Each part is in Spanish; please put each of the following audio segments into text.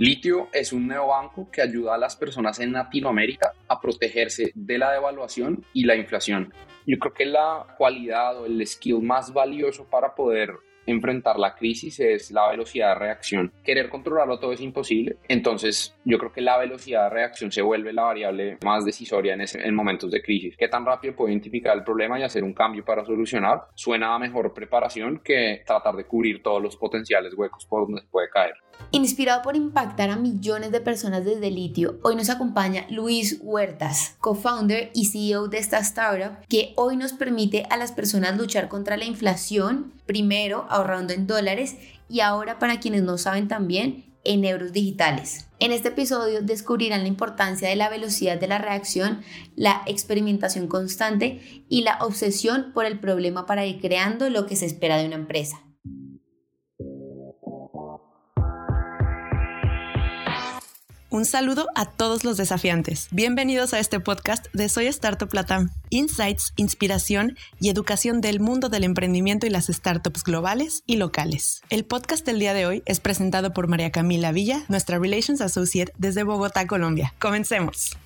Litio es un neobanco que ayuda a las personas en Latinoamérica a protegerse de la devaluación y la inflación. Yo creo que la cualidad o el skill más valioso para poder enfrentar la crisis es la velocidad de reacción. Querer controlarlo todo es imposible, entonces yo creo que la velocidad de reacción se vuelve la variable más decisoria en, en momentos de crisis. ¿Qué tan rápido puedo identificar el problema y hacer un cambio para solucionar? Suena a mejor preparación que tratar de cubrir todos los potenciales huecos por donde se puede caer. Inspirado por impactar a millones de personas desde litio, hoy nos acompaña Luis Huertas, co-founder y CEO de esta startup que hoy nos permite a las personas luchar contra la inflación, primero ahorrando en dólares y ahora para quienes no saben también en euros digitales. En este episodio descubrirán la importancia de la velocidad de la reacción, la experimentación constante y la obsesión por el problema para ir creando lo que se espera de una empresa. Un saludo a todos los desafiantes. Bienvenidos a este podcast de Soy Startup Latam. Insights, inspiración y educación del mundo del emprendimiento y las startups globales y locales. El podcast del día de hoy es presentado por María Camila Villa, nuestra Relations Associate desde Bogotá, Colombia. Comencemos.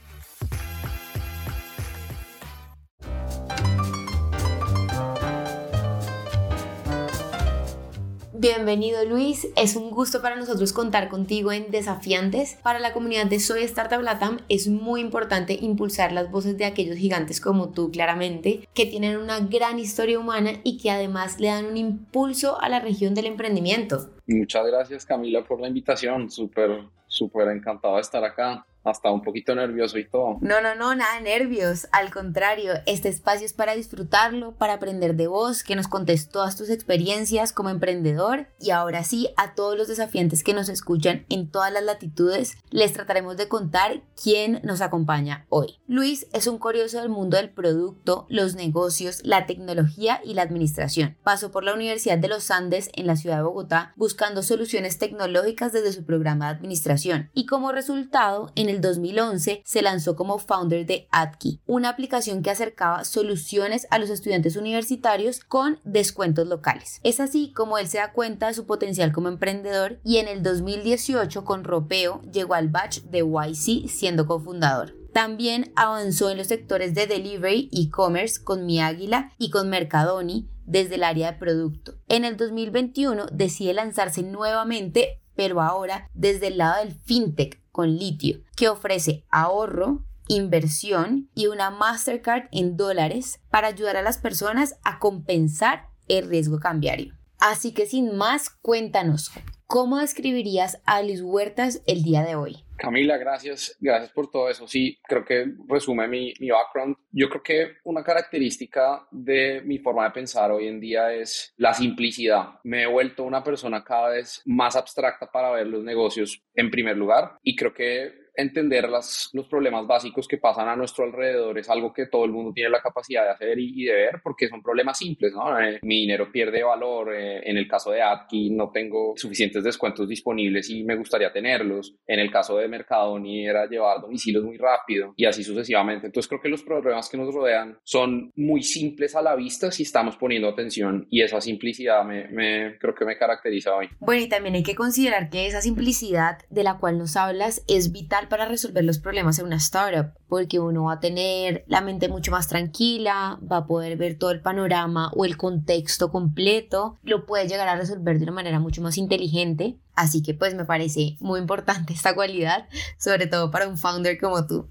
Bienvenido Luis, es un gusto para nosotros contar contigo en Desafiantes. Para la comunidad de Soy Startup Latam es muy importante impulsar las voces de aquellos gigantes como tú claramente, que tienen una gran historia humana y que además le dan un impulso a la región del emprendimiento. Muchas gracias Camila por la invitación, súper, súper encantado de estar acá hasta un poquito nervioso y todo. No, no, no, nada de nervios. Al contrario, este espacio es para disfrutarlo, para aprender de vos, que nos contes todas tus experiencias como emprendedor. Y ahora sí, a todos los desafiantes que nos escuchan en todas las latitudes, les trataremos de contar quién nos acompaña hoy. Luis es un curioso del mundo del producto, los negocios, la tecnología y la administración. Pasó por la Universidad de los Andes en la ciudad de Bogotá buscando soluciones tecnológicas desde su programa de administración. Y como resultado, en el 2011 se lanzó como founder de Adkey, una aplicación que acercaba soluciones a los estudiantes universitarios con descuentos locales. Es así como él se da cuenta de su potencial como emprendedor y en el 2018 con Ropeo llegó al batch de YC siendo cofundador. También avanzó en los sectores de delivery, e-commerce con Mi Águila y con Mercadoni desde el área de producto. En el 2021 decide lanzarse nuevamente, pero ahora desde el lado del fintech con litio, que ofrece ahorro, inversión y una Mastercard en dólares para ayudar a las personas a compensar el riesgo cambiario. Así que sin más, cuéntanos, ¿cómo describirías a Luis Huertas el día de hoy? Camila, gracias, gracias por todo eso. Sí, creo que resume mi, mi background. Yo creo que una característica de mi forma de pensar hoy en día es la simplicidad. Me he vuelto una persona cada vez más abstracta para ver los negocios en primer lugar y creo que entender las, los problemas básicos que pasan a nuestro alrededor es algo que todo el mundo tiene la capacidad de hacer y, de ver porque son problemas simples, ¿no? Eh, mi dinero pierde valor, eh, en el caso de Adki no tengo suficientes descuentos disponibles y me gustaría tenerlos, en el caso de Mercadoni era llevar domicilios muy rápido y así sucesivamente. Entonces creo que los problemas que nos rodean son muy simples a la vista si estamos poniendo atención y esa simplicidad me, me creo que me caracteriza hoy. Bueno, y también hay que considerar que esa simplicidad de la cual nos hablas es vital para resolver los problemas en una startup, porque uno va a tener la mente mucho más tranquila, va a poder ver todo el panorama o el contexto completo, lo puede llegar a resolver de una manera mucho más inteligente. Así que pues me parece muy importante esta cualidad, sobre todo para un founder como tú.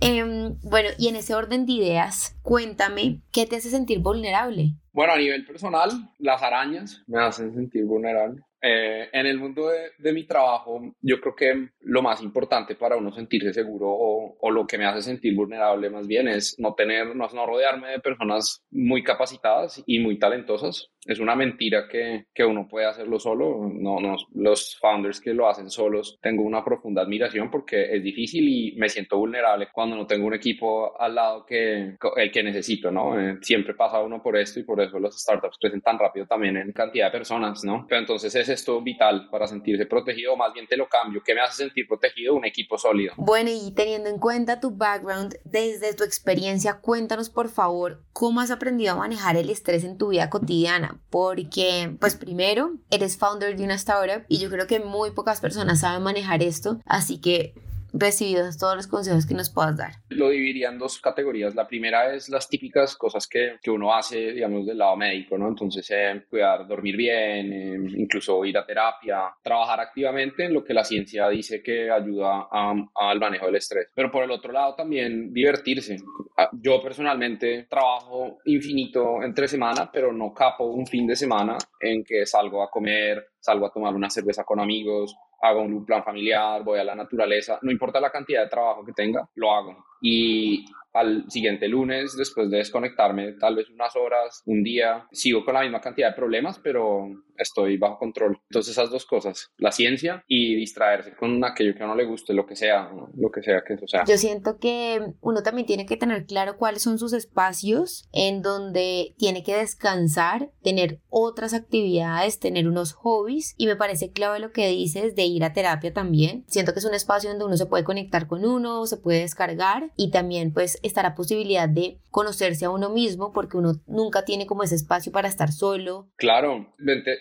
Em, bueno, y en ese orden de ideas, cuéntame, ¿qué te hace sentir vulnerable? Bueno, a nivel personal, las arañas me hacen sentir vulnerable. Eh, en el mundo de, mi trabajo, yo creo que lo más importante para uno sentirse seguro o, o, lo que me hace sentir vulnerable más bien es no tener, no, no rodearme de personas muy capacitadas y muy talentosas es una mentira que, que, uno puede hacerlo solo. No, no, los founders que lo hacen solos, tengo una profunda admiración porque es difícil y me siento vulnerable cuando no tengo un equipo al lado que el que necesito, ¿no? Eh, siempre pasa uno por esto y por eso los startups crecen tan rápido también en cantidad de personas, ¿no? Pero entonces ese esto vital para sentirse protegido más bien te lo cambio? ¿Qué me hace sentir protegido? Un equipo sólido. Bueno, y teniendo en cuenta tu background, desde tu experiencia, cuéntanos por favor cómo has aprendido a manejar el estrés en tu vida cotidiana, porque pues primero eres founder de una startup y yo creo que muy pocas personas saben manejar esto, así que recibidos todos los consejos que nos puedas dar. Lo dividiría en dos categorías. La primera es las típicas cosas que, que uno hace, digamos, del lado médico, ¿no? Entonces, eh, cuidar, dormir bien, eh, incluso ir a terapia, trabajar activamente en lo que la ciencia dice que ayuda al manejo del estrés. Pero por el otro lado, también divertirse. Ah, yo personalmente trabajo infinito entre semana, pero no capo un fin de semana en que salgo a comer, salgo a tomar una cerveza con amigos, hago un plan familiar, voy a la naturaleza, no importa la cantidad de trabajo que tenga, lo hago. Y al siguiente lunes, después de desconectarme tal vez unas horas, un día, sigo con la misma cantidad de problemas, pero estoy bajo control. Entonces esas dos cosas, la ciencia y distraerse con aquello que a uno le guste, lo que sea, lo que sea que eso sea. Yo siento que uno también tiene que tener claro cuáles son sus espacios en donde tiene que descansar, tener otras actividades, tener unos hobbies y me parece clave lo que dices de ir a terapia también. Siento que es un espacio donde uno se puede conectar con uno, se puede descargar y también pues está la posibilidad de conocerse a uno mismo porque uno nunca tiene como ese espacio para estar solo. Claro,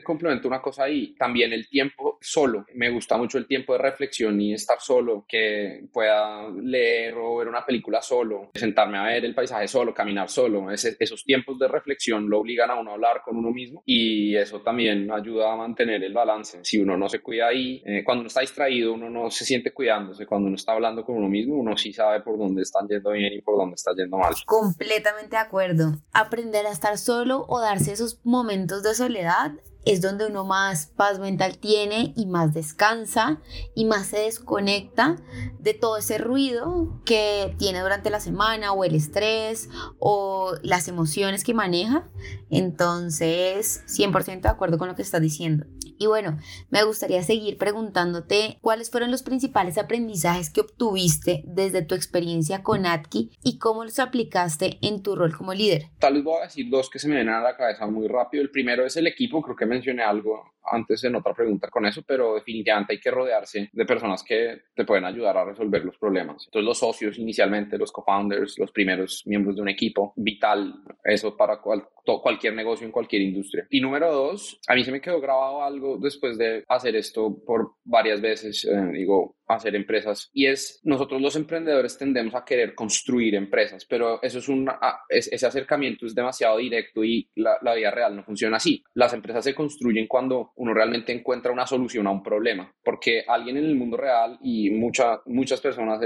complemento una cosa ahí, también el tiempo solo, me gusta mucho el tiempo de reflexión y estar solo, que pueda leer o ver una película solo, sentarme a ver el paisaje solo, caminar solo, esos tiempos de reflexión lo obligan a uno a hablar con uno mismo y eso también ayuda a mantener el balance. Si uno no se cuida ahí, eh, cuando uno está distraído, uno no se siente cuidándose, cuando uno está hablando con uno mismo, uno sí sabe por dónde están yendo bien y por dónde está yendo mal. Completamente de acuerdo. Aprender a estar solo o darse esos momentos de soledad es donde uno más paz mental tiene y más descansa y más se desconecta de todo ese ruido que tiene durante la semana o el estrés o las emociones que maneja. Entonces, 100% de acuerdo con lo que estás diciendo. Y bueno, me gustaría seguir preguntándote cuáles fueron los principales aprendizajes que obtuviste desde tu experiencia con Atki y cómo los aplicaste en tu rol como líder. Tal vez voy a decir dos que se me vienen a la cabeza muy rápido. El primero es el equipo, creo que mencioné algo antes en otra pregunta con eso, pero definitivamente hay que rodearse de personas que te pueden ayudar a resolver los problemas. Entonces los socios inicialmente, los co-founders, los primeros miembros de un equipo, vital, eso para cualquier negocio en cualquier industria. Y número dos, a mí se me quedó grabado algo después de hacer esto por varias veces, eh, digo, hacer empresas y es nosotros los emprendedores tendemos a querer construir empresas pero eso es un ese acercamiento es demasiado directo y la, la, vida real no funciona así las empresas se construyen cuando uno realmente encuentra una solución a un problema porque alguien en el mundo real y mucha, muchas personas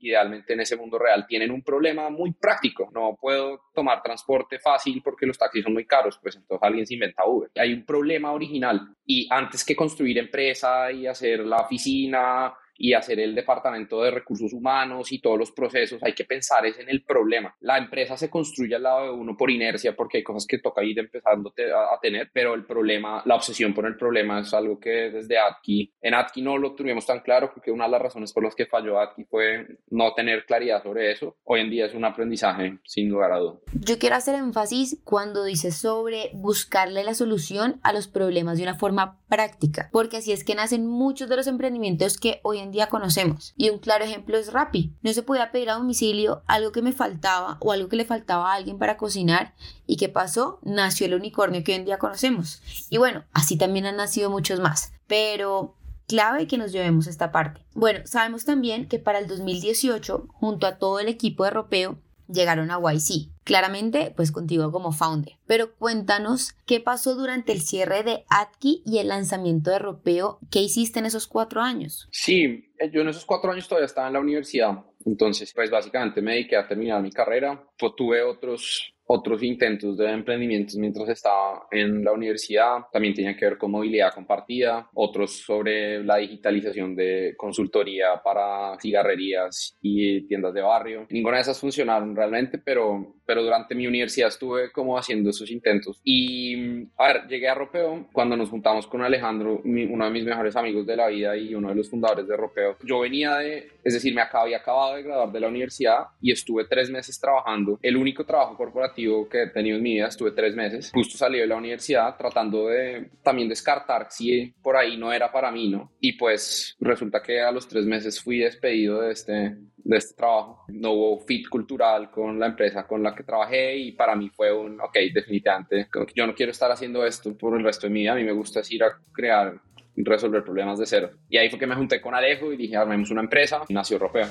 idealmente en ese mundo real tienen un problema muy práctico. No puedo tomar transporte fácil porque los taxis son muy caros pues entonces alguien se inventa Uber. Hay un problema original. Y antes que construir empresa y hacer la oficina y hacer el departamento de recursos humanos y todos los procesos, hay que pensar es en el problema. La empresa se construye al lado de uno por inercia porque hay cosas que toca ir empezando a, tener, pero el problema, la obsesión por el problema es algo que desde Atki, en Atki no lo tuvimos tan claro porque una de las razones por las que falló Atki fue no tener claridad sobre eso. Hoy en día es un aprendizaje sin lugar a dudas. Yo quiero hacer énfasis cuando dices sobre buscarle la solución a los problemas de una forma práctica, porque así es que nacen muchos de los emprendimientos que hoy en día conocemos. Y un claro ejemplo es Rappi. No se podía pedir a domicilio algo que me faltaba o algo que le faltaba a alguien para cocinar. ¿Y qué pasó? Nació el unicornio que hoy en día conocemos. Y bueno, así también han nacido muchos más. Pero clave que nos llevemos esta parte. Bueno, sabemos también que para el 2018, junto a todo el equipo de Ropeo, llegaron a YC. Claramente, pues contigo como founder. Pero cuéntanos qué pasó durante el cierre de Atki y el lanzamiento de Ropeo. ¿Qué hiciste en esos cuatro años? Sí, eh, yo en esos cuatro años todavía estaba en la universidad. Entonces, pues básicamente me dediqué a terminar mi carrera. Pues, tuve otros otros intentos de emprendimientos mientras estaba en la universidad. También tenían que ver con movilidad compartida, otros sobre la digitalización de consultoría para cigarrerías y tiendas de barrio. Ninguna de esas funcionaron realmente, pero, pero durante mi universidad estuve como haciendo esos intentos. Y, a ver, llegué a Ropeo cuando nos juntamos con Alejandro, uno de mis mejores amigos de la vida y uno de los fundadores de Ropeo. Yo venía de, es decir, me había acabado de graduar de la universidad y estuve tres meses trabajando. El único trabajo corporativo corporativo que he tenido en mi vida, estuve tres meses, justo salí de la universidad tratando de también descartar si por ahí no era para mí, ¿no? Y pues resulta que a los tres meses fui despedido de este, de este trabajo. No hubo fit cultural con la empresa con la que trabajé y para mí fue un, ok, definitivamente, yo no quiero estar haciendo esto por el resto de mi vida, a mí me gusta ir a crear resolver problemas de cero. Y ahí fue que me junté con Alejo y dije, armemos una empresa, y nació Europeo.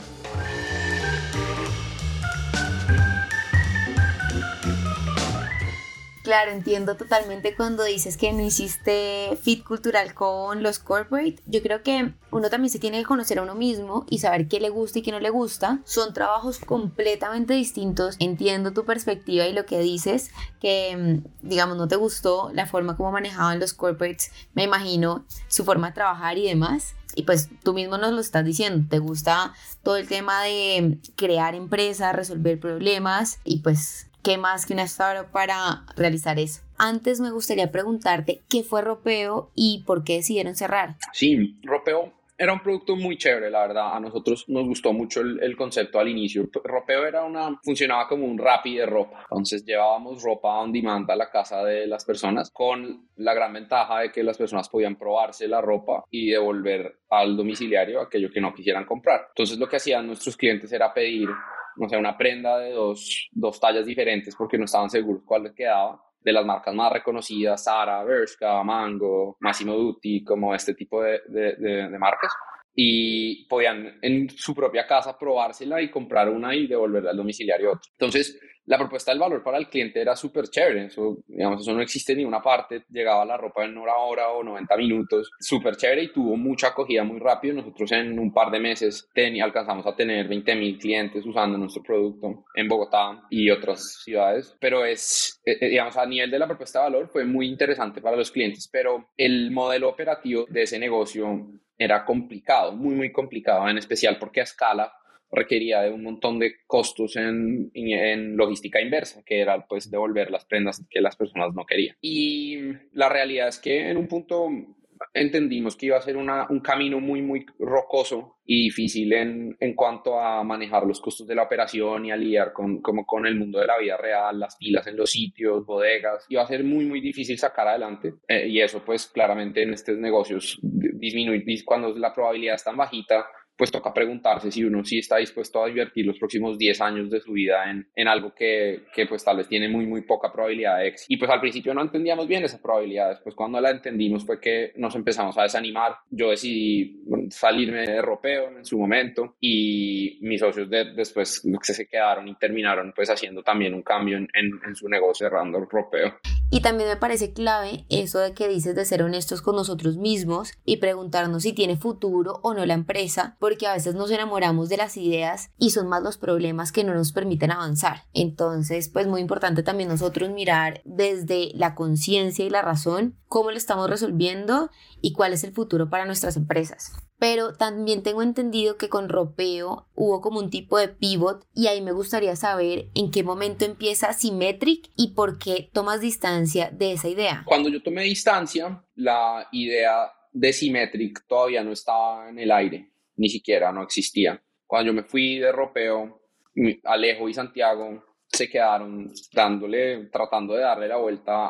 Claro, entiendo totalmente cuando dices que no hiciste fit cultural con los corporate. Yo creo que uno también se tiene que conocer a uno mismo y saber qué le gusta y qué no le gusta. Son trabajos completamente distintos. Entiendo tu perspectiva y lo que dices, que mm, digamos no te gustó la forma como manejaban los corporates, me imagino su forma de trabajar y demás. Y pues tú mismo nos lo estás diciendo, te gusta todo el tema de crear empresas, resolver problemas y pues ¿Qué más que una startup para realizar eso? Antes me gustaría preguntarte qué fue Ropeo y por qué decidieron cerrar. Sí, Ropeo era un producto muy chévere, la verdad. A nosotros nos gustó mucho el, concepto al inicio. Ropeo era una, funcionaba como un Rappi de ropa. Entonces llevábamos ropa on demand a la casa de las personas con la gran ventaja de que las personas podían probarse la ropa y devolver al domiciliario aquello que no quisieran comprar. Entonces lo que hacían nuestros clientes era pedir no sé, una prenda de dos, dos tallas diferentes porque no estaban seguros cuál les quedaba de las marcas más reconocidas, Zara, Bershka, Mango, Massimo Dutti, como este tipo de, de, de, marcas. Y podían en su propia casa probársela y comprar una y devolverla al domiciliario. Entonces, la propuesta del valor para el cliente era súper chévere. Eso, digamos, eso no existe en ninguna parte. Llegaba la ropa en una hora o 90 minutos. Súper chévere y tuvo mucha acogida muy rápido. Nosotros en un par de meses alcanzamos a tener 20 mil clientes usando nuestro producto en Bogotá y otras ciudades. Pero es, eh, eh, digamos, a nivel de la propuesta de valor fue muy interesante para los clientes. Pero el modelo operativo de ese negocio era complicado, muy, muy complicado, en especial porque a escala requería de un montón de costos en, en, logística inversa, que era pues devolver las prendas que las personas no querían. Y la realidad es que en un punto entendimos que iba a ser una, un camino muy, muy rocoso y difícil en, en, cuanto a manejar los costos de la operación y a lidiar con, como con el mundo de la vida real, las filas en los sitios, bodegas. Iba a ser muy, muy difícil sacar adelante. Eh, y eso, pues, claramente en estos negocios disminuye. Cuando la probabilidad es tan bajita, pues toca preguntarse si uno sí está dispuesto a invertir los próximos 10 años de su vida en, en algo que, que, pues tal vez tiene muy, muy poca probabilidad de éxito. Y pues al principio no entendíamos bien esa probabilidad, después cuando la entendimos fue que nos empezamos a desanimar. Yo decidí salirme de ropeo en su momento y mis socios de, después se quedaron y terminaron pues haciendo también un cambio en, en, en su negocio cerrando el ropeo. Y también me parece clave eso de que dices de ser honestos con nosotros mismos y preguntarnos si tiene futuro o no la empresa, porque a veces nos enamoramos de las ideas y son más los problemas que no nos permiten avanzar. Entonces, pues muy importante también nosotros mirar desde la conciencia y la razón cómo lo estamos resolviendo y cuál es el futuro para nuestras empresas pero también tengo entendido que con Ropeo hubo como un tipo de pivot y ahí me gustaría saber en qué momento empieza Symmetric y por qué tomas distancia de esa idea. Cuando yo tomé distancia, la idea de Symmetric todavía no estaba en el aire, ni siquiera no existía. Cuando yo me fui de Ropeo, Alejo y Santiago se quedaron dándole, tratando de darle la vuelta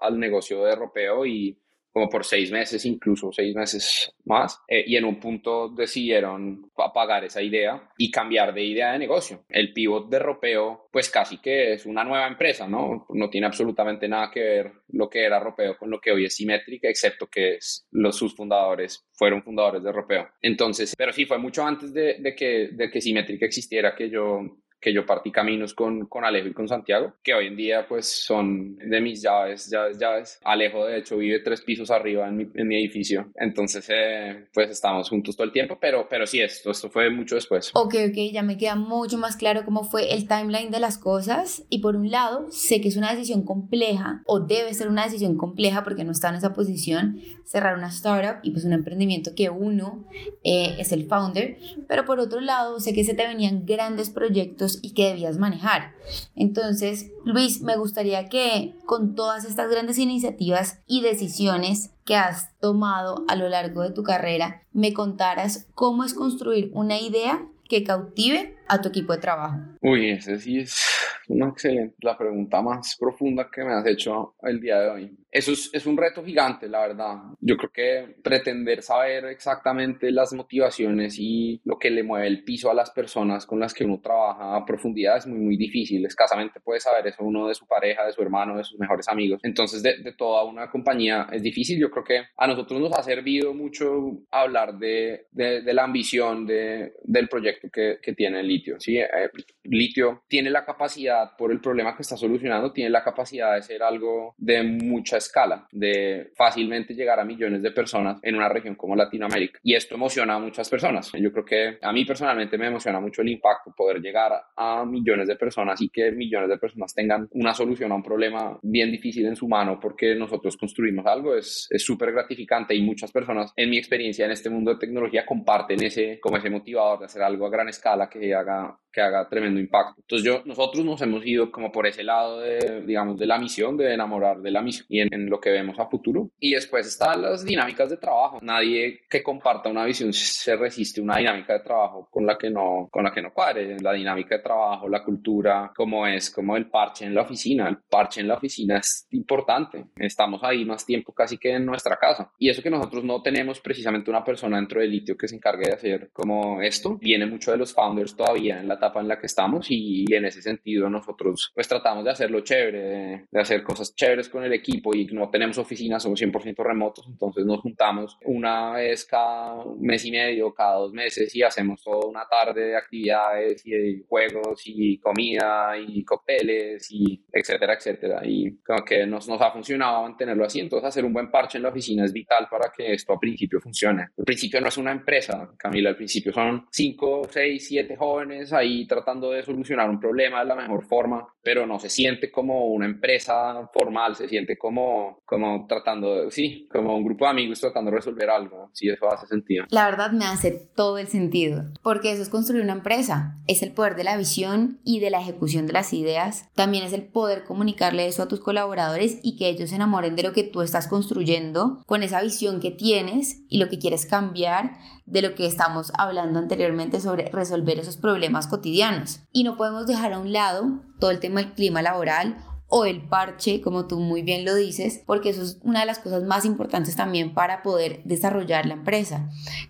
al negocio de Ropeo y como por seis meses, incluso seis meses más, eh, y en un punto decidieron apagar esa idea y cambiar de idea de negocio. El pivot de Ropeo, pues casi que es una nueva empresa, ¿no? No tiene absolutamente nada que ver lo que era Ropeo con lo que hoy es Simétrica, excepto que los, sus fundadores fueron fundadores de Ropeo. Entonces, pero sí, fue mucho antes de, de que, de que Simétrica existiera que yo que yo partí caminos con, con Alejo y con Santiago, que hoy en día pues son de mis llaves, llaves, llaves. Alejo de hecho vive tres pisos arriba en mi, en mi edificio, entonces eh, pues estamos juntos todo el tiempo, pero, pero sí, esto, esto fue mucho después. Ok, ok, ya me queda mucho más claro cómo fue el timeline de las cosas y por un lado sé que es una decisión compleja o debe ser una decisión compleja porque no está en esa posición cerrar una startup y pues un emprendimiento que uno eh, es el founder, pero por otro lado sé que se te venían grandes proyectos y que debías manejar. Entonces, Luis, me gustaría que con todas estas grandes iniciativas y decisiones que has tomado a lo largo de tu carrera, me contaras cómo es construir una idea que cautive a tu equipo de trabajo. Uy, ese sí es una excelente, la pregunta más profunda que me has hecho el día de hoy. Eso es, es un reto gigante, la verdad. Yo creo que pretender saber exactamente las motivaciones y lo que le mueve el piso a las personas con las que uno trabaja a profundidad es muy, muy difícil. Escasamente puede saber eso uno de su pareja, de su hermano, de sus mejores amigos. Entonces, de, de toda una compañía es difícil. Yo creo que a nosotros nos ha servido mucho hablar de, de, de la ambición de, del proyecto que, que tiene el litio. ¿sí? Eh, litio tiene la capacidad, por el problema que está solucionando, tiene la capacidad de ser algo de mucha escala, de fácilmente llegar a millones de personas en una región como Latinoamérica. Y esto emociona a muchas personas. Yo creo que a mí personalmente me emociona mucho el impacto, poder llegar a millones de personas y que millones de personas tengan una solución a un problema bien difícil en su mano porque nosotros construimos algo es súper gratificante y muchas personas en mi experiencia en este mundo de tecnología comparten ese como ese motivador de hacer algo a gran escala que haga que haga tremendo impacto. Entonces yo, nosotros nos hemos ido como por ese lado de, digamos, de la misión, de enamorar de la misión y en, lo que vemos a futuro. Y después están las dinámicas de trabajo. Nadie que comparta una visión se resiste a una dinámica de trabajo con la que no, con la que no cuadre. La dinámica de trabajo, la cultura, como es, como el parche en la oficina. El parche en la oficina es importante. Estamos ahí más tiempo casi que en nuestra casa. Y eso que nosotros no tenemos precisamente una persona dentro del litio que se encargue de hacer como esto, viene mucho de los founders todavía en la en la que estamos y, en ese sentido nosotros pues tratamos de hacerlo chévere, de, hacer cosas chéveres con el equipo y no tenemos oficinas, somos 100% remotos, entonces nos juntamos una vez cada mes y medio, cada dos meses y hacemos toda una tarde de actividades y de juegos y comida y cócteles y etcétera, etcétera. Y como que nos, nos ha funcionado mantenerlo así, entonces hacer un buen parche en la oficina es vital para que esto a principio funcione. Al principio no es una empresa, Camila, al principio son 5, 6, 7 jóvenes ahí tratando de solucionar un problema de la mejor forma, pero no se siente como una empresa formal, se siente como, como tratando de, sí, como un grupo de amigos tratando de resolver algo, si eso hace sentido. La verdad me hace todo el sentido, porque eso es construir una empresa, es el poder de la visión y de la ejecución de las ideas, también es el poder comunicarle eso a tus colaboradores y que ellos se enamoren de lo que tú estás construyendo con esa visión que tienes y lo que quieres cambiar de lo que estamos hablando anteriormente sobre resolver esos problemas cotidianos. Y no podemos dejar a un lado todo el tema del clima laboral o el parche, como tú muy bien lo dices, porque eso es una de las cosas más importantes también para poder desarrollar la empresa,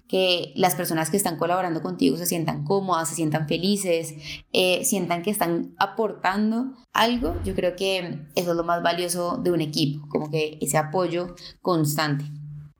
que las personas que están colaborando contigo se sientan cómodas, se sientan felices, eh, sientan que están aportando algo, yo creo que eso es lo más valioso de un equipo, como que ese apoyo constante.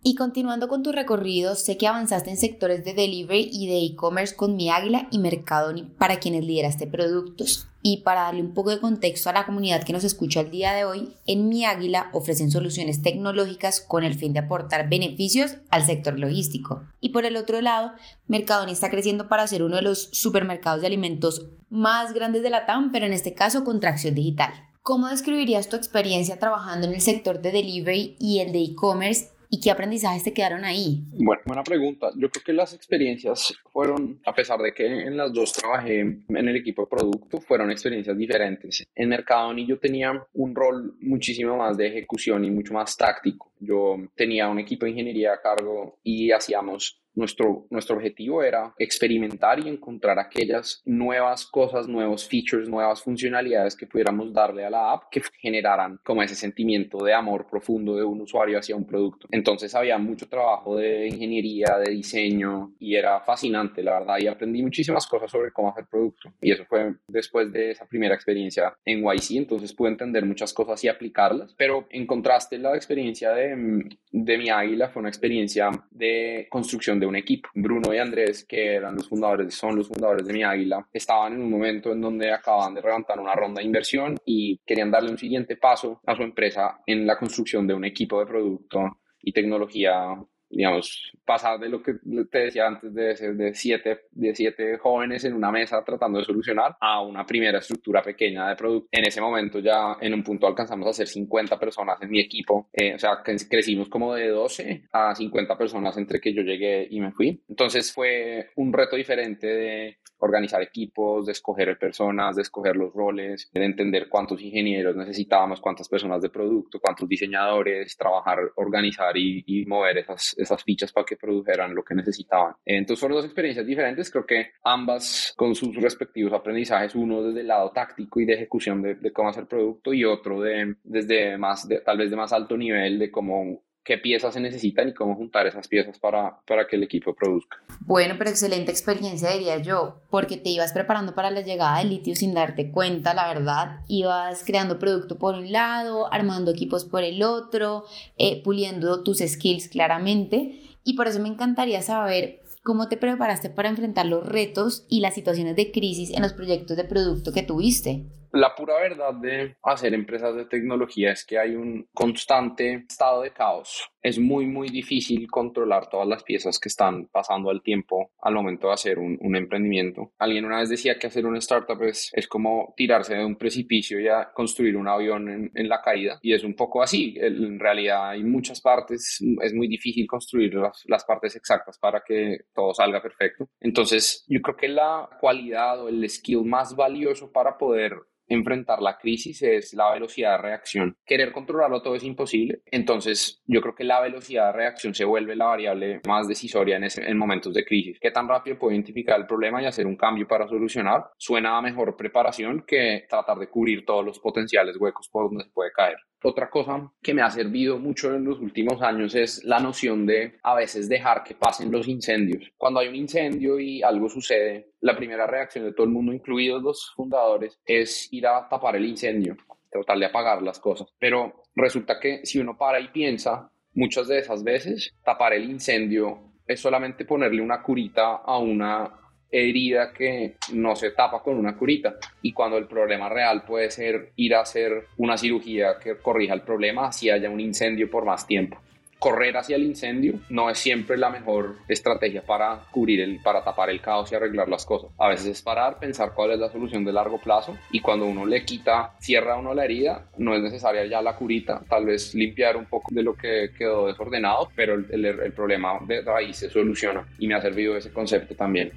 Y continuando con tu recorrido, sé que avanzaste en sectores de delivery y de e-commerce con Mi Águila y Mercadoni para quienes lideraste productos. Y para darle un poco de contexto a la comunidad que nos escucha el día de hoy, en Mi Águila ofrecen soluciones tecnológicas con el fin de aportar beneficios al sector logístico. Y por el otro lado, Mercadoni está creciendo para ser uno de los supermercados de alimentos más grandes de la TAM, pero en este caso con tracción digital. ¿Cómo describirías tu experiencia trabajando en el sector de delivery y el de e-commerce ¿Y qué aprendizajes te quedaron ahí? Bueno, buena pregunta. Yo creo que las experiencias fueron, a pesar de que en las dos trabajé en el equipo de producto, fueron experiencias diferentes. En Mercadoni yo tenía un rol muchísimo más de ejecución y mucho más táctico. Yo tenía un equipo de ingeniería a cargo y hacíamos nuestro, nuestro objetivo era experimentar y encontrar aquellas nuevas cosas, nuevos features, nuevas funcionalidades que pudiéramos darle a la app que generaran como ese sentimiento de amor profundo de un usuario hacia un producto. Entonces había mucho trabajo de ingeniería, de diseño y era fascinante, la verdad, y aprendí muchísimas cosas sobre cómo hacer producto. Y eso fue después de esa primera experiencia en YC, entonces pude entender muchas cosas y aplicarlas, pero en contraste la experiencia de, de mi águila fue una experiencia de construcción de un equipo. Bruno y Andrés, que eran los fundadores, son los fundadores de Mi Águila, estaban en un momento en donde acaban de levantar una ronda de inversión y querían darle un siguiente paso a su empresa en la construcción de un equipo de producto y tecnología digamos, pasar de lo que te decía antes de ser de siete, de siete jóvenes en una mesa tratando de solucionar a una primera estructura pequeña de producto. En ese momento ya en un punto alcanzamos a ser 50 personas en mi equipo, eh, o sea, crecimos como de 12 a 50 personas entre que yo llegué y me fui. Entonces fue un reto diferente de organizar equipos, de escoger personas, de escoger los roles, de entender cuántos ingenieros necesitábamos, cuántas personas de producto, cuántos diseñadores, trabajar, organizar y, y mover esas esas fichas para que produjeran lo que necesitaban. Entonces fueron dos experiencias diferentes, creo que ambas con sus respectivos aprendizajes, uno desde el lado táctico y de ejecución de, cómo hacer producto y otro de, desde más, de, tal vez de más alto nivel de cómo qué piezas se necesitan y cómo juntar esas piezas para, para que el equipo produzca. Bueno, pero excelente experiencia diría yo, porque te ibas preparando para la llegada del litio sin darte cuenta, la verdad, ibas creando producto por un lado, armando equipos por el otro, eh, puliendo tus skills claramente, y por eso me encantaría saber cómo te preparaste para enfrentar los retos y las situaciones de crisis en los proyectos de producto que tuviste. La pura verdad de hacer empresas de tecnología es que hay un constante estado de caos. Es muy, muy difícil controlar todas las piezas que están pasando al tiempo al momento de hacer un, emprendimiento. Alguien una vez decía que hacer una startup es, es como tirarse de un precipicio y a construir un avión en, en la caída. Y es un poco así. En realidad hay muchas partes. Es muy difícil construir las, las partes exactas para que todo salga perfecto. Entonces, yo creo que la cualidad o el skill más valioso para poder enfrentar la crisis es la velocidad de reacción. Querer controlarlo todo es imposible. Entonces, yo creo que la velocidad de reacción se vuelve la variable más decisoria en, en momentos de crisis. ¿Qué tan rápido puedo identificar el problema y hacer un cambio para solucionar? Suena a mejor preparación que tratar de cubrir todos los potenciales huecos por donde se puede caer. Otra cosa que me ha servido mucho en los últimos años es la noción de a veces dejar que pasen los incendios. Cuando hay un incendio y algo sucede, la primera reacción de todo el mundo, incluidos los fundadores, es ir a tapar el incendio, tratar de apagar las cosas. Pero resulta que si uno para y piensa, muchas de esas veces tapar el incendio es solamente ponerle una curita a una herida que no se tapa con una curita y cuando el problema real puede ser ir a hacer una cirugía que corrija el problema si haya un incendio por más tiempo. Correr hacia el incendio no es siempre la mejor estrategia para cubrir el, para tapar el caos y arreglar las cosas. A veces es parar, pensar cuál es la solución de largo plazo y cuando uno le quita, cierra uno la herida, no es necesaria ya la curita, tal vez limpiar un poco de lo que quedó desordenado, pero el, el problema de raíz se soluciona y me ha servido ese concepto también.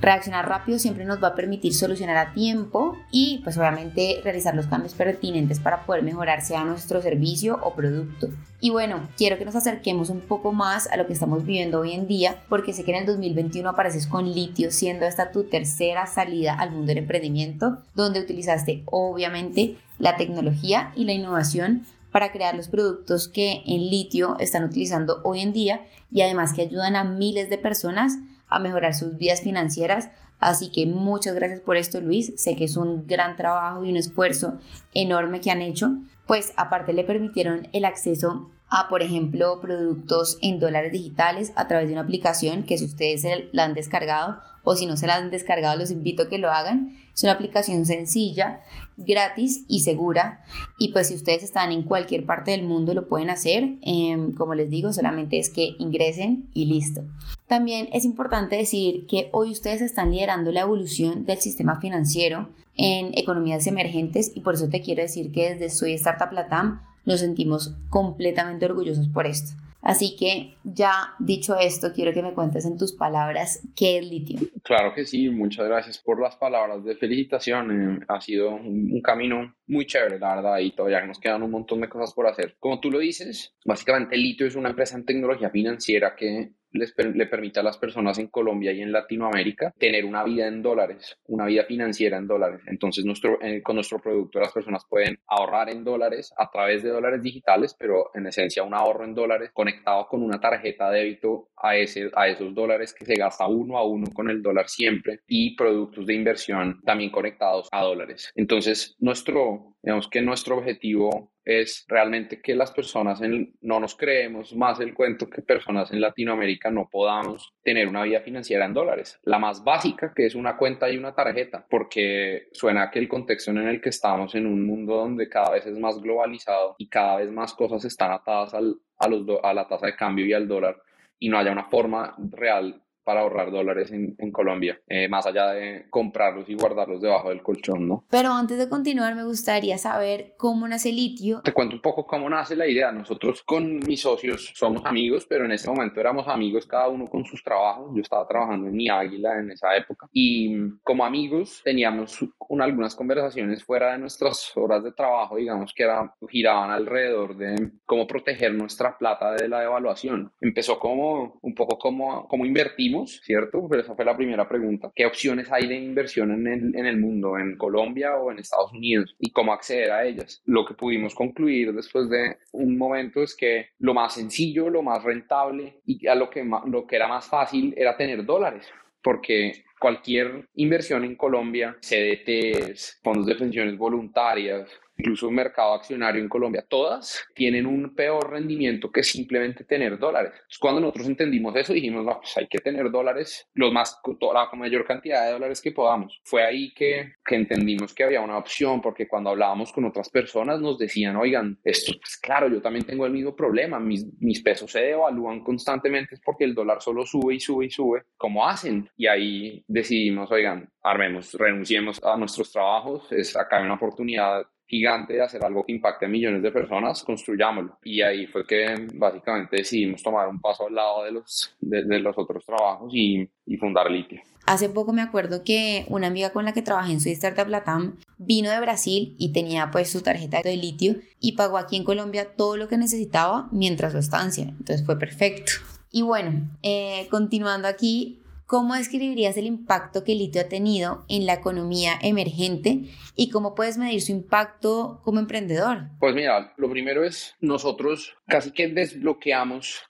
Reaccionar rápido siempre nos va a permitir solucionar a tiempo y pues obviamente realizar los cambios pertinentes para poder mejorar sea nuestro servicio o producto. Y bueno, quiero que nos acerquemos un poco más a lo que estamos viviendo hoy en día porque sé que en el 2021 apareces con litio siendo esta tu tercera salida al mundo del emprendimiento donde utilizaste obviamente la tecnología y la innovación para crear los productos que en litio están utilizando hoy en día y además que ayudan a miles de personas a mejorar sus vidas financieras. Así que muchas gracias por esto, Luis. Sé que es un gran trabajo y un esfuerzo enorme que han hecho. Pues aparte le permitieron el acceso a, por ejemplo, productos en dólares digitales a través de una aplicación que si ustedes la han descargado o si no se la han descargado, los invito a que lo hagan. Es una aplicación sencilla, gratis y segura. Y pues si ustedes están en cualquier parte del mundo lo pueden hacer. Em, como les digo, solamente es que ingresen y listo. También es importante decir que hoy ustedes están liderando la evolución del sistema financiero en economías emergentes y por eso te quiero decir que desde Soy Startup Latam nos sentimos completamente orgullosos por esto. Así que ya dicho esto, quiero que me cuentes en tus palabras qué es litio. Claro que sí, muchas gracias por las palabras de felicitación. Eh, ha sido un, camino muy chévere, la verdad, y todavía nos quedan un montón de cosas por hacer. Como tú lo dices, básicamente Litio es una empresa en tecnología financiera que le permite a las personas en Colombia y en Latinoamérica tener una vida en dólares, una vida financiera en dólares. Entonces, eh, con nuestro producto las personas pueden ahorrar en dólares a través de dólares digitales, pero en esencia un ahorro en dólares conectado con una tarjeta de débito a, ese, a esos dólares que se gasta uno a uno con el dólar siempre y productos de inversión también conectados a dólares. Entonces, nuestro, digamos que nuestro objetivo es realmente que las personas en, no nos creemos más el cuento que personas en Latinoamérica no podamos tener una vida financiera en dólares. La más básica, que es una cuenta y una tarjeta, porque suena que el contexto en el que estamos en un mundo donde cada vez es más globalizado y cada vez más cosas están atadas al, a, los a la tasa de cambio y al dólar y no haya una forma real para ahorrar dólares en, Colombia, eh, más allá de comprarlos y guardarlos debajo del colchón, ¿no? Pero antes de continuar, me gustaría saber cómo nace Litio. Te cuento un poco cómo nace la idea. Nosotros con mis socios somos amigos, pero en ese momento éramos amigos cada uno con sus trabajos. Yo estaba trabajando en mi águila en esa época y como amigos teníamos algunas conversaciones fuera de nuestras horas de trabajo, digamos que era, giraban alrededor de cómo proteger nuestra plata de la devaluación. Empezó como un poco como, como invertimos, ¿cierto? Pero esa fue la primera pregunta. ¿Qué opciones hay de inversión en el, en el mundo, en Colombia o en Estados Unidos? ¿Y cómo acceder a ellas? Lo que pudimos concluir después de un momento es que lo más sencillo, lo más rentable y a lo que, lo que era más fácil era tener dólares porque cualquier inversión en Colombia, CDTs, fondos de pensiones voluntarias, incluso un mercado accionario en Colombia, todas tienen un peor rendimiento que simplemente tener dólares. Entonces, cuando nosotros entendimos eso, dijimos, no, pues hay que tener dólares, los más, la mayor cantidad de dólares que podamos. Fue ahí que, entendimos que había una opción, porque cuando hablábamos con otras personas nos decían, oigan, esto, pues claro, yo también tengo el mismo problema, mis, mis pesos se devalúan constantemente es porque el dólar solo sube y sube y sube. ¿Cómo hacen? Y ahí decidimos, oigan, armemos, renunciemos a nuestros trabajos, es acá hay una oportunidad gigante de hacer algo que impacte a millones de personas, construyámoslo. Y ahí fue que básicamente decidimos tomar un paso al lado de los, de, los otros trabajos y, y, fundar Litio. Hace poco me acuerdo que una amiga con la que trabajé en su startup Latam vino de Brasil y tenía pues su tarjeta de litio y pagó aquí en Colombia todo lo que necesitaba mientras su estancia. Entonces fue perfecto. Y bueno, eh, continuando aquí, ¿Cómo describirías el impacto que el litio ha tenido en la economía emergente y cómo puedes medir su impacto como emprendedor? Pues mira, lo primero es nosotros casi que desbloqueamos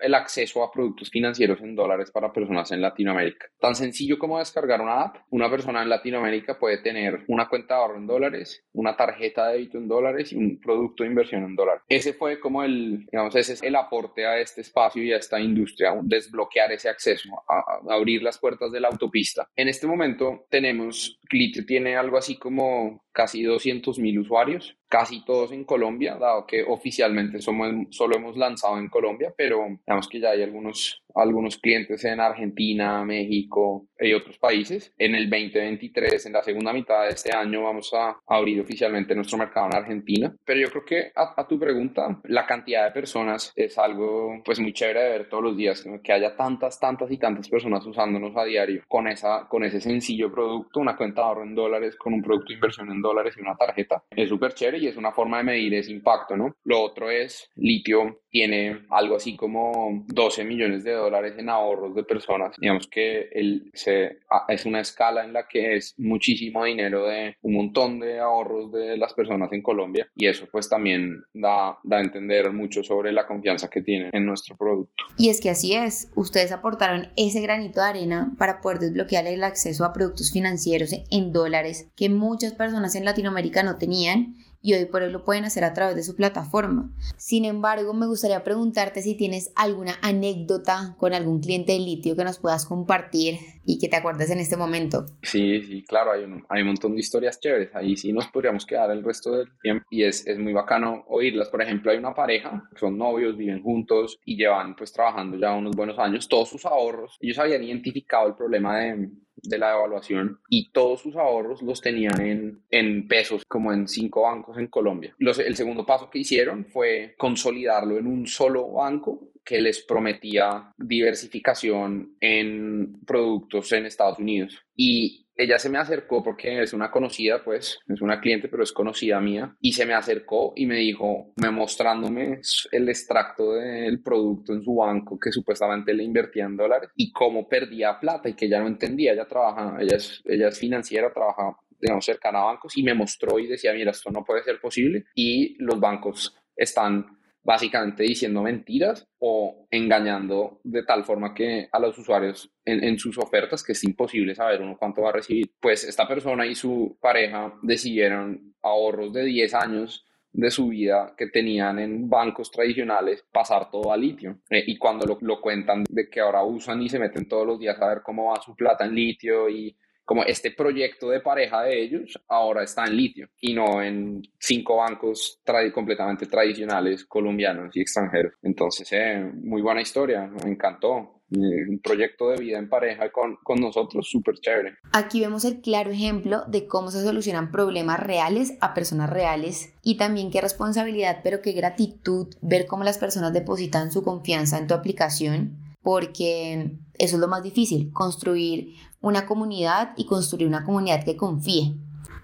el acceso a productos financieros en dólares para personas en Latinoamérica. Tan sencillo como descargar una app. Una persona en Latinoamérica puede tener una cuenta de ahorro en dólares, una tarjeta de débito en dólares y un producto de inversión en dólares. Ese fue como el, digamos, ese es el aporte a este espacio y a esta industria, desbloquear ese acceso a abrir las puertas de la autopista. En este momento tenemos, Clitio tiene algo así como casi 200 mil usuarios, casi todos en Colombia, dado que oficialmente somos, solo hemos lanzado en Colombia, pero digamos que ya hay algunos, algunos clientes en Argentina, México y otros países. En el 2023, en la segunda mitad de este año, vamos a abrir oficialmente nuestro mercado en Argentina. Pero yo creo que a, tu pregunta, la cantidad de personas es algo pues muy chévere de ver todos los días, que haya tantas, tantas y tantas personas usándonos a diario con, esa, con ese sencillo producto, una cuenta de ahorro en dólares con un producto de inversión en dólares y una tarjeta. Es súper chévere y es una forma de medir ese impacto, ¿no? Lo otro es, litio tiene algo así como 12 millones de dólares en ahorros de personas. Digamos que él se, es una escala en la que es muchísimo dinero de un montón de ahorros de las personas en Colombia y eso pues también da, da a entender mucho sobre la confianza que tienen en nuestro producto. Y es que así es, ustedes aportaron ese granito de arena para poder desbloquear el acceso a productos financieros en dólares que muchas personas en Latinoamérica no tenían y hoy por hoy lo pueden hacer a través de su plataforma. Sin embargo, me gustaría preguntarte si tienes alguna anécdota con algún cliente de litio que nos puedas compartir y que te acuerdes en este momento. Sí, sí, claro, hay un, hay un montón de historias chéveres. Ahí sí nos podríamos quedar el resto del tiempo y es, es muy bacano oírlas. Por ejemplo, hay una pareja, son novios, viven juntos y llevan pues trabajando ya unos buenos años, todos sus ahorros. Ellos habían identificado el problema de de la evaluación y todos sus ahorros los tenían en, en pesos, como en cinco bancos en Colombia. Los, el segundo paso que hicieron fue consolidarlo en un solo banco que les prometía diversificación en productos en Estados Unidos. Y ella se me acercó porque es una conocida, pues, es una cliente, pero es conocida mía, y se me acercó y me dijo, me mostrándome el extracto del producto en su banco que supuestamente le invertía en dólares y cómo perdía plata y que ella no entendía, ella trabaja, ella es, ella es financiera, trabaja digamos, cercana a bancos y me mostró y decía, mira, esto no puede ser posible y los bancos están básicamente diciendo mentiras o engañando de tal forma que a los usuarios en, sus ofertas que es imposible saber uno cuánto va a recibir. Pues esta persona y su pareja decidieron ahorros de 10 años de su vida que tenían en bancos tradicionales pasar todo a litio. Eh, y cuando lo, lo cuentan de que ahora usan y se meten todos los días a ver cómo va su plata en litio y como este proyecto de pareja de ellos ahora está en litio y no en cinco bancos completamente tradicionales colombianos y extranjeros. Entonces, eh, muy buena historia, me encantó. eh, un proyecto de vida en pareja con, con nosotros, súper chévere. Aquí vemos el claro ejemplo de cómo se solucionan problemas reales a personas reales y también qué responsabilidad, pero qué gratitud ver cómo las personas depositan su confianza en tu aplicación, porque eso es lo más difícil, construir una comunidad y construir una comunidad que confíe.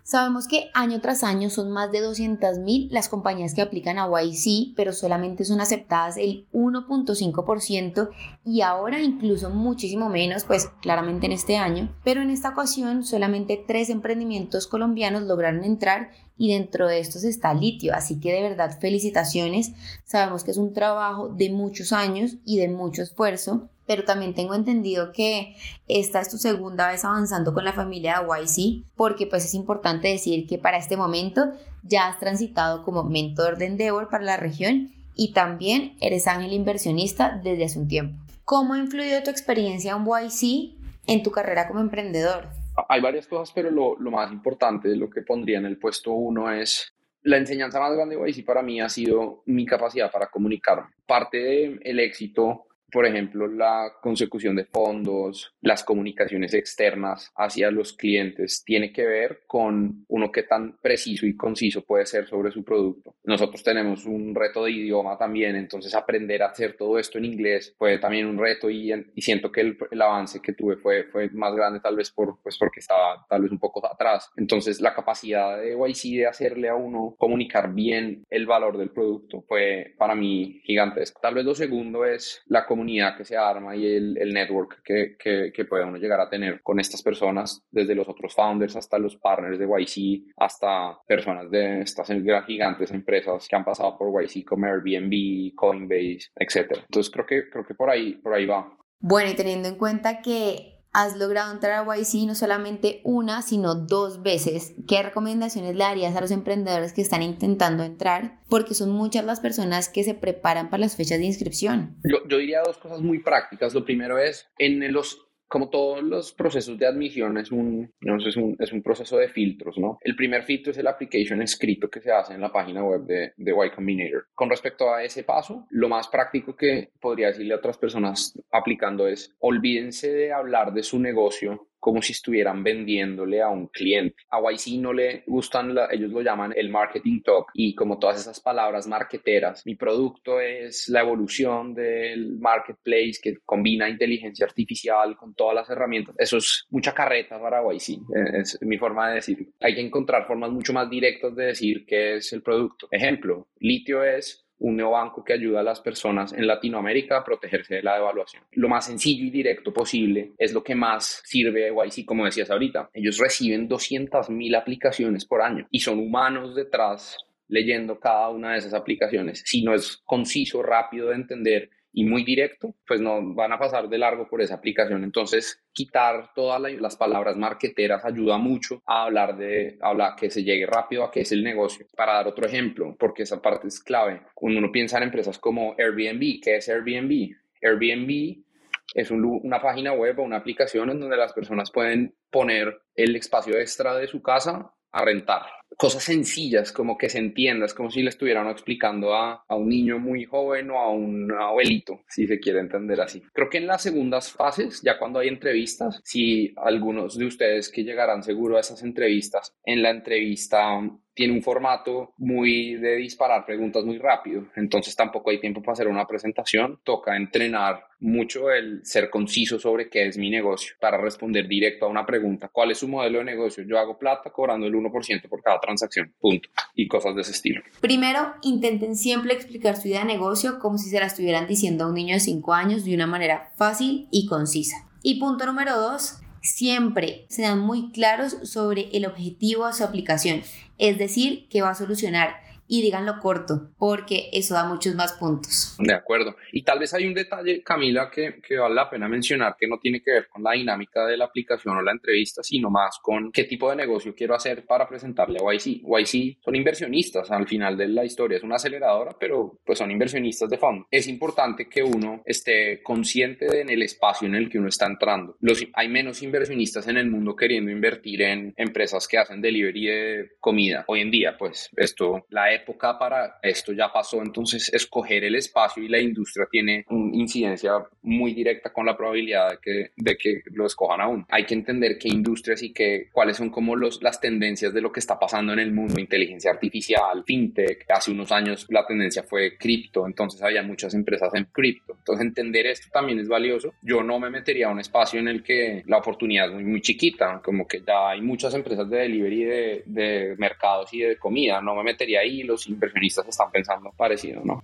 Sabemos que año tras año son más de 200.000 las compañías que aplican a YC, pero solamente son aceptadas el 1.5% y ahora incluso muchísimo menos, pues claramente en este año. Pero en esta ocasión solamente tres emprendimientos colombianos lograron entrar y dentro de estos está litio, así que de verdad felicitaciones. Sabemos que es un trabajo de muchos años y de mucho esfuerzo pero también tengo entendido que esta es tu segunda vez avanzando con la familia de YC, porque pues es importante decir que para este momento ya has transitado como mentor de Endeavor para la región y también eres ángel inversionista desde hace un tiempo. ¿Cómo ha influido tu experiencia en YC en tu carrera como emprendedor? Hay varias cosas, pero lo, más importante, lo que pondría en el puesto uno es la enseñanza más grande de YC para mí ha sido mi capacidad para comunicar. Parte del éxito por ejemplo, la consecución de fondos, las comunicaciones externas hacia los clientes, tiene que ver con uno que tan preciso y conciso puede ser sobre su producto. Nosotros tenemos un reto de idioma también, entonces aprender a hacer todo esto en inglés fue también un reto y, siento que el, avance que tuve fue, fue más grande tal vez por, pues porque estaba tal vez un poco atrás. Entonces la capacidad de YC de hacerle a uno comunicar bien el valor del producto fue para mí gigantesco. Tal vez lo segundo es la comunicación comunidad que se arma y el, el network que, que, que, puede uno llegar a tener con estas personas, desde los otros founders hasta los partners de YC, hasta personas de estas gigantes empresas que han pasado por YC como Airbnb, Coinbase, etc. Entonces creo que, creo que por, ahí, por ahí va. Bueno, y teniendo en cuenta que has logrado entrar a YC no solamente una, sino dos veces. ¿Qué recomendaciones le darías a los emprendedores que están intentando entrar? Porque son muchas las personas que se preparan para las fechas de inscripción. Yo diría dos cosas muy prácticas. Lo primero es, en los como todos los procesos de admisión, es un, es, un, es un proceso de filtros, ¿no? El primer filtro es el application escrito que se hace en la página web de, de Y Combinator. Con respecto a ese paso, lo más práctico que podría decirle a otras personas aplicando es, olvídense de hablar de su negocio como si estuvieran vendiéndole a un cliente. A YC no le gustan, ellos lo llaman el marketing talk y como todas esas palabras marketeras, mi producto es la evolución del marketplace que combina inteligencia artificial con todas las herramientas. Eso es mucha carreta para YC, es mi forma de decir. Hay que encontrar formas mucho más directas de decir qué es el producto. Ejemplo, litio es un neobanco que ayuda a las personas en Latinoamérica a protegerse de la devaluación. Lo más sencillo y directo posible es lo que más sirve YC, como decías ahorita. Ellos reciben 200.000 aplicaciones por año y son humanos detrás leyendo cada una de esas aplicaciones. Si no es conciso, rápido de entender y muy directo, pues no van a pasar de largo por esa aplicación. Entonces, quitar todas las palabras marqueteras ayuda mucho a hablar de hablar que se llegue rápido a qué es el negocio. Para dar otro ejemplo, porque esa parte es clave. Cuando uno piensa en empresas como Airbnb, ¿qué es Airbnb? Airbnb es una página web o una aplicación en donde las personas pueden poner el espacio extra de su casa a rentar. Cosas sencillas, como que se entienda, es como si le estuvieran explicando a, a, un niño muy joven o a un abuelito, si se quiere entender así. Creo que en las segundas fases, ya cuando hay entrevistas, si algunos de ustedes que llegarán seguro a esas entrevistas, en la entrevista tiene un formato muy de disparar preguntas muy rápido, entonces tampoco hay tiempo para hacer una presentación, toca entrenar mucho el ser conciso sobre qué es mi negocio para responder directo a una pregunta, ¿cuál es su modelo de negocio? Yo hago plata cobrando el 1% por cada transacción, punto, y cosas de ese estilo. Primero, intenten siempre explicar su idea de negocio como si se la estuvieran diciendo a un niño de 5 años de una manera fácil y concisa. Y punto número dos, siempre sean muy claros sobre el objetivo de su aplicación, es decir, que va a solucionar y díganlo corto, porque eso da muchos más puntos. De acuerdo. Y tal vez hay un detalle, Camila, que, que, vale la pena mencionar, que no tiene que ver con la dinámica de la aplicación o la entrevista, sino más con qué tipo de negocio quiero hacer para presentarle a YC. YC son inversionistas al final de la historia, es una aceleradora, pero pues son inversionistas de fondo. Es importante que uno esté consciente de en el espacio en el que uno está entrando. Los, hay menos inversionistas en el mundo queriendo invertir en empresas que hacen delivery de comida. Hoy en día, pues esto, la época para esto ya pasó, entonces escoger el espacio y la industria tiene una incidencia muy directa con la probabilidad de que, de que lo escojan aún. Hay que entender qué industrias y qué, cuáles son como los, las tendencias de lo que está pasando en el mundo, inteligencia artificial, fintech, hace unos años la tendencia fue cripto, entonces había muchas empresas en cripto, entonces entender esto también es valioso. Yo no me metería a un espacio en el que la oportunidad es muy, muy chiquita, como que ya hay muchas empresas de delivery de, de mercados y de comida, no me metería ahí, los inversionistas están pensando parecido, ¿no?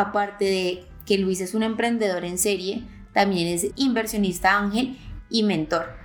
aparte de que Luis es un emprendedor en serie, también es inversionista ángel y mentor.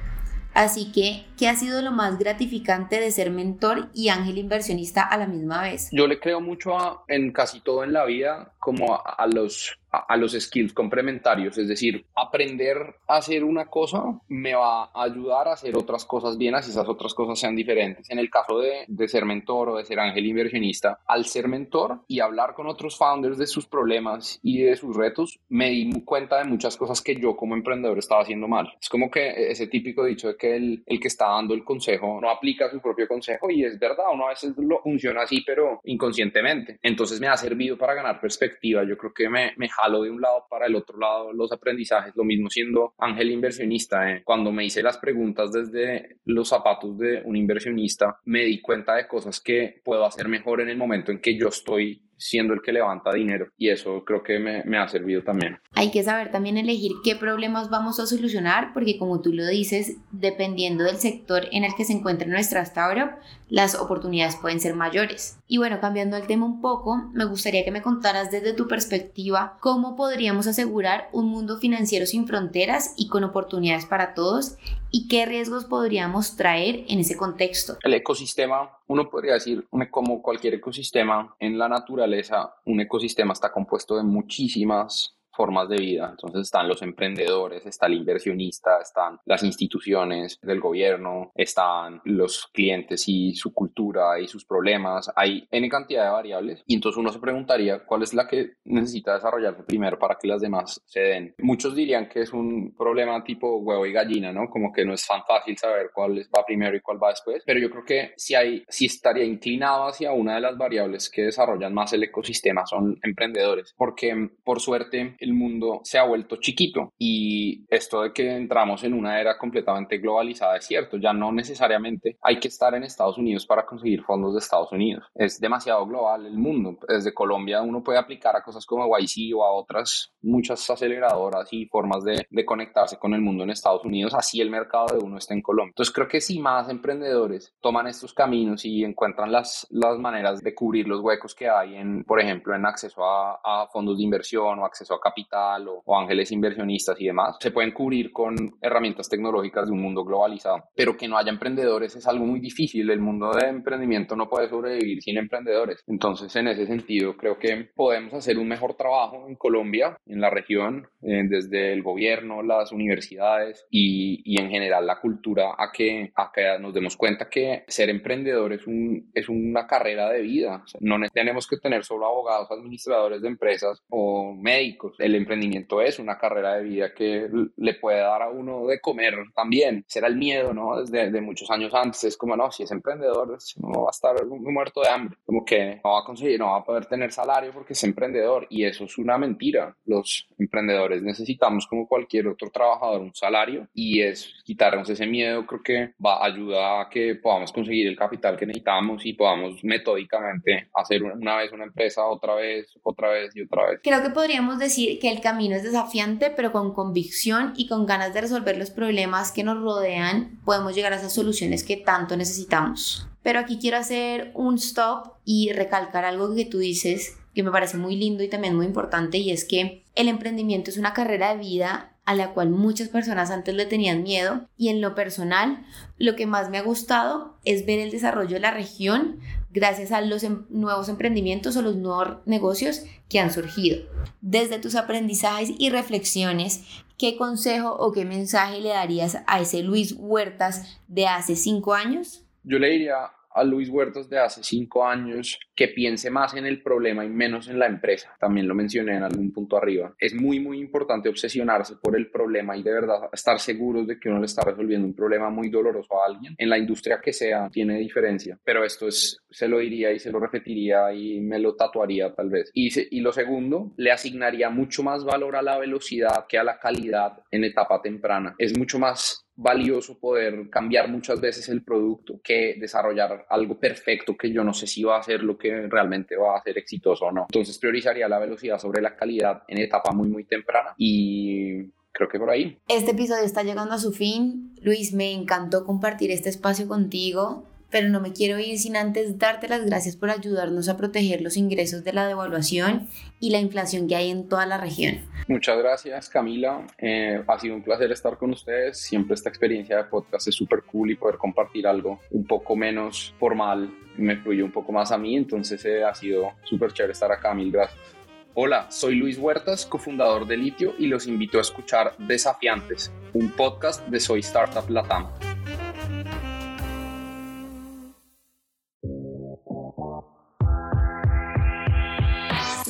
Así que, ¿qué ha sido lo más gratificante de ser mentor y ángel inversionista a la misma vez? Yo le creo mucho en casi todo en la vida, como a los a, los skills complementarios, es decir, aprender a hacer una cosa me va a ayudar a hacer otras cosas bien, así esas otras cosas sean diferentes. En el caso de, de ser mentor o de ser ángel inversionista, al ser mentor y hablar con otros founders de sus problemas y de sus retos, me di cuenta de muchas cosas que yo como emprendedor estaba haciendo mal. Es como que ese típico dicho de que el, el que está dando el consejo no aplica su propio consejo y es verdad, uno a veces lo funciona así, pero inconscientemente. Entonces me ha servido para ganar perspectiva. Yo creo que me, me lo de un lado para el otro lado los aprendizajes, lo mismo siendo ángel inversionista. ¿eh? Cuando me hice las preguntas desde los zapatos de un inversionista, me di cuenta de cosas que puedo hacer mejor en el momento en que yo estoy siendo el que levanta dinero y eso creo que me, me, ha servido también. Hay que saber también elegir qué problemas vamos a solucionar porque como tú lo dices, dependiendo del sector en el que se encuentre nuestra startup, las oportunidades pueden ser mayores. Y bueno, cambiando el tema un poco, me gustaría que me contaras desde tu perspectiva cómo podríamos asegurar un mundo financiero sin fronteras y con oportunidades para todos y qué riesgos podríamos traer en ese contexto. El ecosistema, uno podría decir, como cualquier ecosistema en la naturaleza, un ecosistema está compuesto de muchísimas formas de vida. Entonces están los emprendedores, está el inversionista, están las instituciones del gobierno, están los clientes y su cultura y sus problemas. Hay N cantidad de variables y entonces uno se preguntaría cuál es la que necesita desarrollarse primero para que las demás se den. Muchos dirían que es un problema tipo huevo y gallina, ¿no? Como que no es tan fácil saber cuál va primero y cuál va después, pero yo creo que si hay, si estaría inclinado hacia una de las variables que desarrollan más el ecosistema son emprendedores, porque por suerte el mundo se ha vuelto chiquito. Y esto de que entramos en una era completamente globalizada es cierto, ya no necesariamente hay que estar en Estados Unidos para conseguir fondos de Estados Unidos, es demasiado global el mundo, desde Colombia uno puede aplicar a cosas como YC o a otras muchas aceleradoras y formas de, de conectarse con el mundo en Estados Unidos, así el mercado de uno está en Colombia. Entonces creo que si más emprendedores toman estos caminos y encuentran las, las maneras de cubrir los huecos que hay en, por ejemplo, en acceso a, a fondos de inversión o acceso a capital o, ángeles inversionistas y demás, se pueden cubrir con herramientas tecnológicas de un mundo globalizado. Pero que no haya emprendedores es algo muy difícil. El mundo de emprendimiento no puede sobrevivir sin emprendedores. Entonces, en ese sentido, creo que podemos hacer un mejor trabajo en Colombia, en la región, eh, desde el gobierno, las universidades y, y, en general la cultura, a que, a que nos demos cuenta que ser emprendedor es, un, es una carrera de vida. no tenemos que tener solo abogados, administradores de empresas o médicos. El emprendimiento es una carrera de vida que le puede dar a uno de comer también. Será el miedo, ¿no? Desde de muchos años antes. Es como, no, si es emprendedor, no va a estar muerto de hambre. Como que no va a conseguir, no va a poder tener salario porque es emprendedor. Y eso es una mentira. Los emprendedores necesitamos, como cualquier otro trabajador, un salario. Y es quitarnos ese miedo, creo que va a ayudar a que podamos conseguir el capital que necesitamos y podamos metódicamente hacer una vez una empresa, otra vez, otra vez y otra vez. Creo que podríamos decir que el camino es desafiante, pero con convicción y con ganas de resolver los problemas que nos rodean, podemos llegar a esas soluciones que tanto necesitamos. Pero aquí quiero hacer un stop y recalcar algo que tú dices que me parece muy lindo y también muy importante y es que el emprendimiento es una carrera de vida a la cual muchas personas antes le tenían miedo y en lo personal lo que más me ha gustado es ver el desarrollo de la región gracias a los em, nuevos emprendimientos o los nuevos negocios que han surgido. Desde tus aprendizajes y reflexiones, ¿qué consejo o qué mensaje le darías a ese Luis Huertas de hace cinco años? Yo le diría a Luis Huertas de hace cinco años que piense más en el problema y menos en la empresa. También lo mencioné en algún punto arriba. Es muy, muy importante obsesionarse por el problema y de verdad estar seguros de que uno le está resolviendo un problema muy doloroso a alguien. En la industria que sea, tiene diferencia. Pero esto es, se lo diría y se lo repetiría y me lo tatuaría tal vez. Y, y lo segundo, le asignaría mucho más valor a la velocidad que a la calidad en etapa temprana. Es mucho más valioso poder cambiar muchas veces el producto que desarrollar algo perfecto que yo no sé si va a ser lo que realmente va a ser exitoso o no. Entonces priorizaría la velocidad sobre la calidad en etapa muy muy temprana y creo que por ahí. Este episodio está llegando a su fin. Luis, me encantó compartir este espacio contigo pero no me quiero ir sin antes darte las gracias por ayudarnos a proteger los ingresos de la devaluación y la inflación que hay en toda la región. Muchas gracias Camila, eh, ha sido un placer estar con ustedes, siempre esta experiencia de podcast es súper cool y poder compartir algo un poco menos formal me fluye un poco más a mí, entonces eh, ha sido súper chévere estar acá, mil gracias. Hola, soy Luis Huertas, cofundador de Litio y los invito a escuchar Desafiantes, un podcast de Soy Startup Latam.